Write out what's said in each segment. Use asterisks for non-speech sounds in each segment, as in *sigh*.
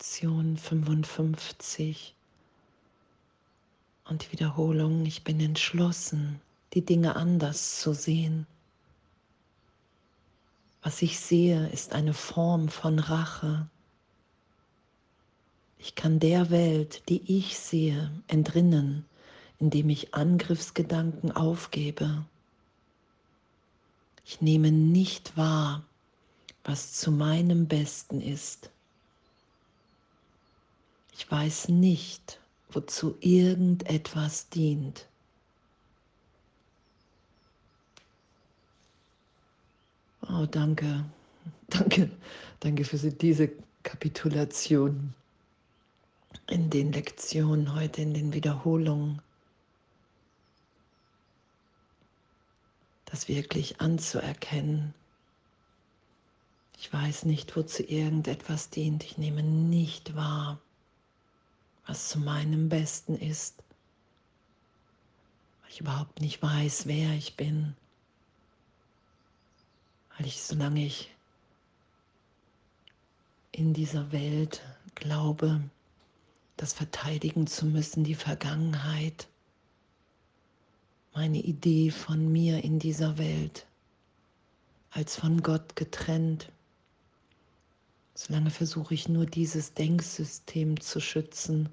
Lektion 55 und die Wiederholung, ich bin entschlossen, die Dinge anders zu sehen. Was ich sehe, ist eine Form von Rache. Ich kann der Welt, die ich sehe, entrinnen, indem ich Angriffsgedanken aufgebe. Ich nehme nicht wahr, was zu meinem Besten ist. Ich weiß nicht, wozu irgendetwas dient. Oh, danke, *laughs* danke, danke für diese Kapitulation in den Lektionen heute, in den Wiederholungen. Das wirklich anzuerkennen. Ich weiß nicht, wozu irgendetwas dient. Ich nehme nicht wahr, was zu meinem Besten ist, weil ich überhaupt nicht weiß, wer ich bin, weil ich, solange ich in dieser Welt glaube, das verteidigen zu müssen, die Vergangenheit, meine Idee von mir in dieser Welt, als von Gott getrennt. Solange versuche ich nur dieses Denksystem zu schützen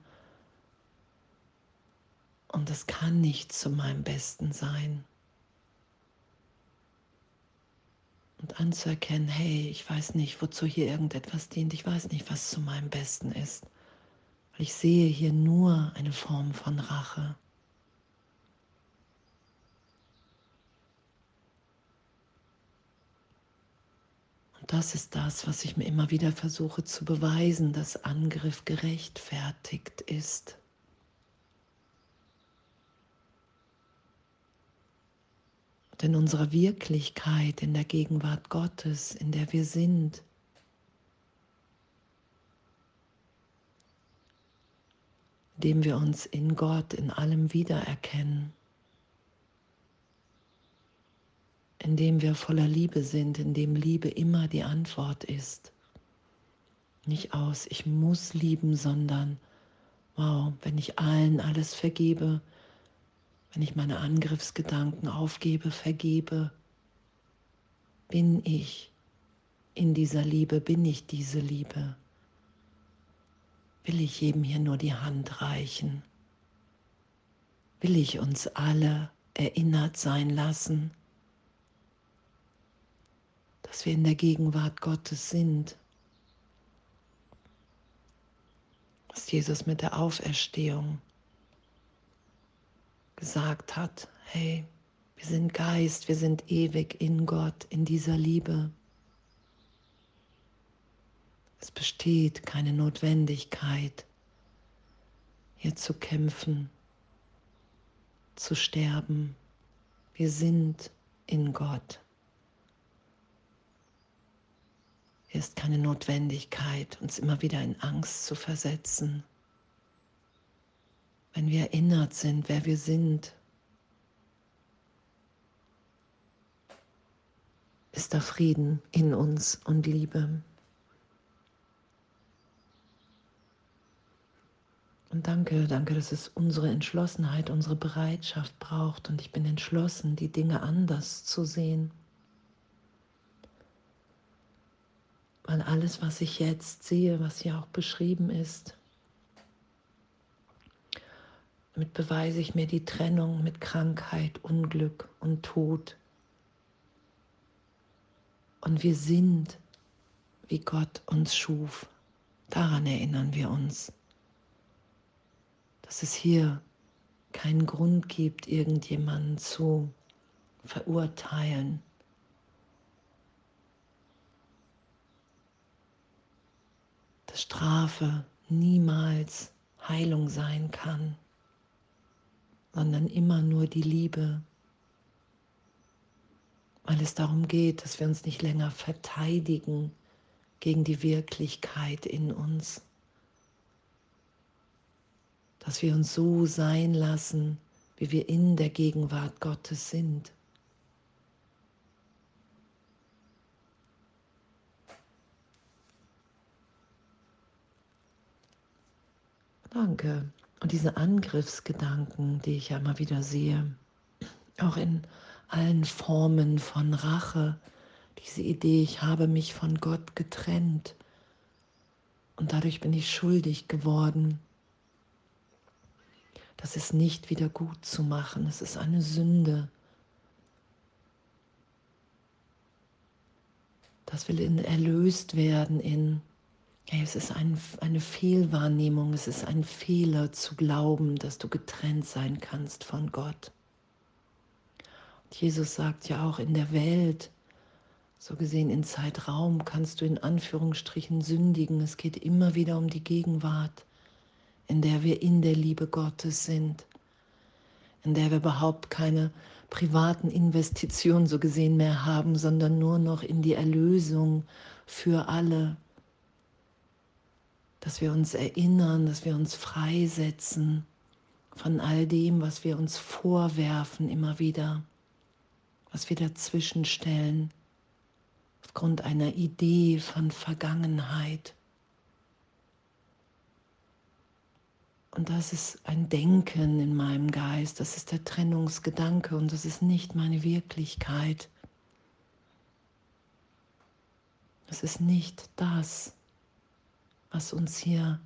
und das kann nicht zu meinem Besten sein. Und anzuerkennen, hey, ich weiß nicht, wozu hier irgendetwas dient, ich weiß nicht, was zu meinem Besten ist. Weil ich sehe hier nur eine Form von Rache. Das ist das, was ich mir immer wieder versuche zu beweisen, dass Angriff gerechtfertigt ist. Und in unserer Wirklichkeit, in der Gegenwart Gottes, in der wir sind, indem wir uns in Gott in allem wiedererkennen, indem wir voller Liebe sind, indem Liebe immer die Antwort ist. Nicht aus, ich muss lieben, sondern, wow, wenn ich allen alles vergebe, wenn ich meine Angriffsgedanken aufgebe, vergebe, bin ich in dieser Liebe, bin ich diese Liebe. Will ich jedem hier nur die Hand reichen? Will ich uns alle erinnert sein lassen, dass wir in der Gegenwart Gottes sind? Was Jesus mit der Auferstehung gesagt hat, hey, wir sind Geist, wir sind ewig in Gott, in dieser Liebe. Es besteht keine Notwendigkeit, hier zu kämpfen, zu sterben. Wir sind in Gott. Es ist keine Notwendigkeit, uns immer wieder in Angst zu versetzen wenn wir erinnert sind, wer wir sind, ist da Frieden in uns und Liebe. Und danke, danke, dass es unsere Entschlossenheit, unsere Bereitschaft braucht. Und ich bin entschlossen, die Dinge anders zu sehen. Weil alles, was ich jetzt sehe, was hier auch beschrieben ist, damit beweise ich mir die Trennung mit Krankheit, Unglück und Tod. Und wir sind, wie Gott uns schuf. Daran erinnern wir uns, dass es hier keinen Grund gibt, irgendjemanden zu verurteilen. Strafe niemals Heilung sein kann sondern immer nur die Liebe, weil es darum geht, dass wir uns nicht länger verteidigen gegen die Wirklichkeit in uns, dass wir uns so sein lassen, wie wir in der Gegenwart Gottes sind. Danke. Und diese Angriffsgedanken, die ich ja immer wieder sehe, auch in allen Formen von Rache, diese Idee, ich habe mich von Gott getrennt und dadurch bin ich schuldig geworden. Das ist nicht wieder gut zu machen, es ist eine Sünde. Das will in erlöst werden in, es ist ein, eine Fehlwahrnehmung, es ist ein Fehler zu glauben, dass du getrennt sein kannst von Gott. Und Jesus sagt ja auch in der Welt, so gesehen in Zeitraum kannst du in Anführungsstrichen sündigen. Es geht immer wieder um die Gegenwart, in der wir in der Liebe Gottes sind, in der wir überhaupt keine privaten Investitionen so gesehen mehr haben, sondern nur noch in die Erlösung für alle. Dass wir uns erinnern, dass wir uns freisetzen von all dem, was wir uns vorwerfen immer wieder, was wir dazwischen stellen aufgrund einer Idee von Vergangenheit. Und das ist ein Denken in meinem Geist, das ist der Trennungsgedanke und das ist nicht meine Wirklichkeit. Das ist nicht das, was uns hier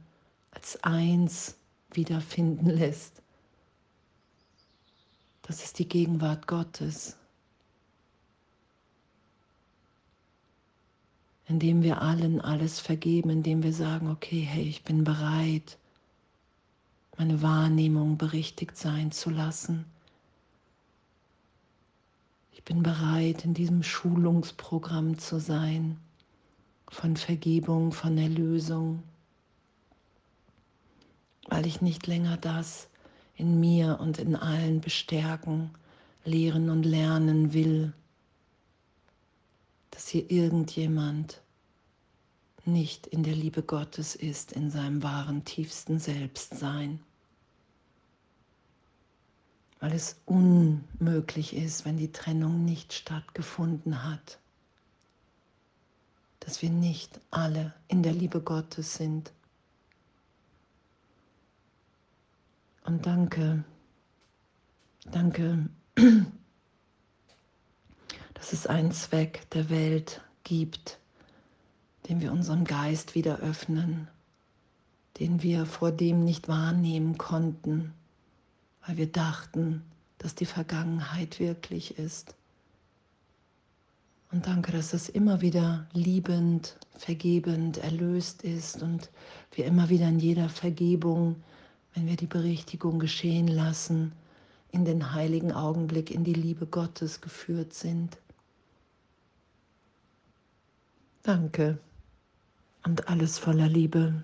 als eins wiederfinden lässt. Das ist die Gegenwart Gottes. indem wir allen alles vergeben, indem wir sagen, okay, hey, ich bin bereit, meine Wahrnehmung berichtigt sein zu lassen. Ich bin bereit, in diesem Schulungsprogramm zu sein von Vergebung, von Erlösung, weil ich nicht länger das in mir und in allen bestärken, lehren und lernen will, dass hier irgendjemand nicht in der Liebe Gottes ist, in seinem wahren tiefsten Selbstsein. Weil es unmöglich ist, wenn die Trennung nicht stattgefunden hat, dass wir nicht alle in der Liebe Gottes sind. Und danke, danke *clears throat* dass es einen Zweck der Welt gibt, den wir unseren Geist wieder öffnen, den wir vor dem nicht wahrnehmen konnten, weil wir dachten, dass die Vergangenheit wirklich ist. Und danke, dass es immer wieder liebend, vergebend, erlöst ist und wir immer wieder in jeder Vergebung, wenn wir die Berichtigung geschehen lassen, in den heiligen Augenblick in die Liebe Gottes geführt sind. Danke und alles voller Liebe.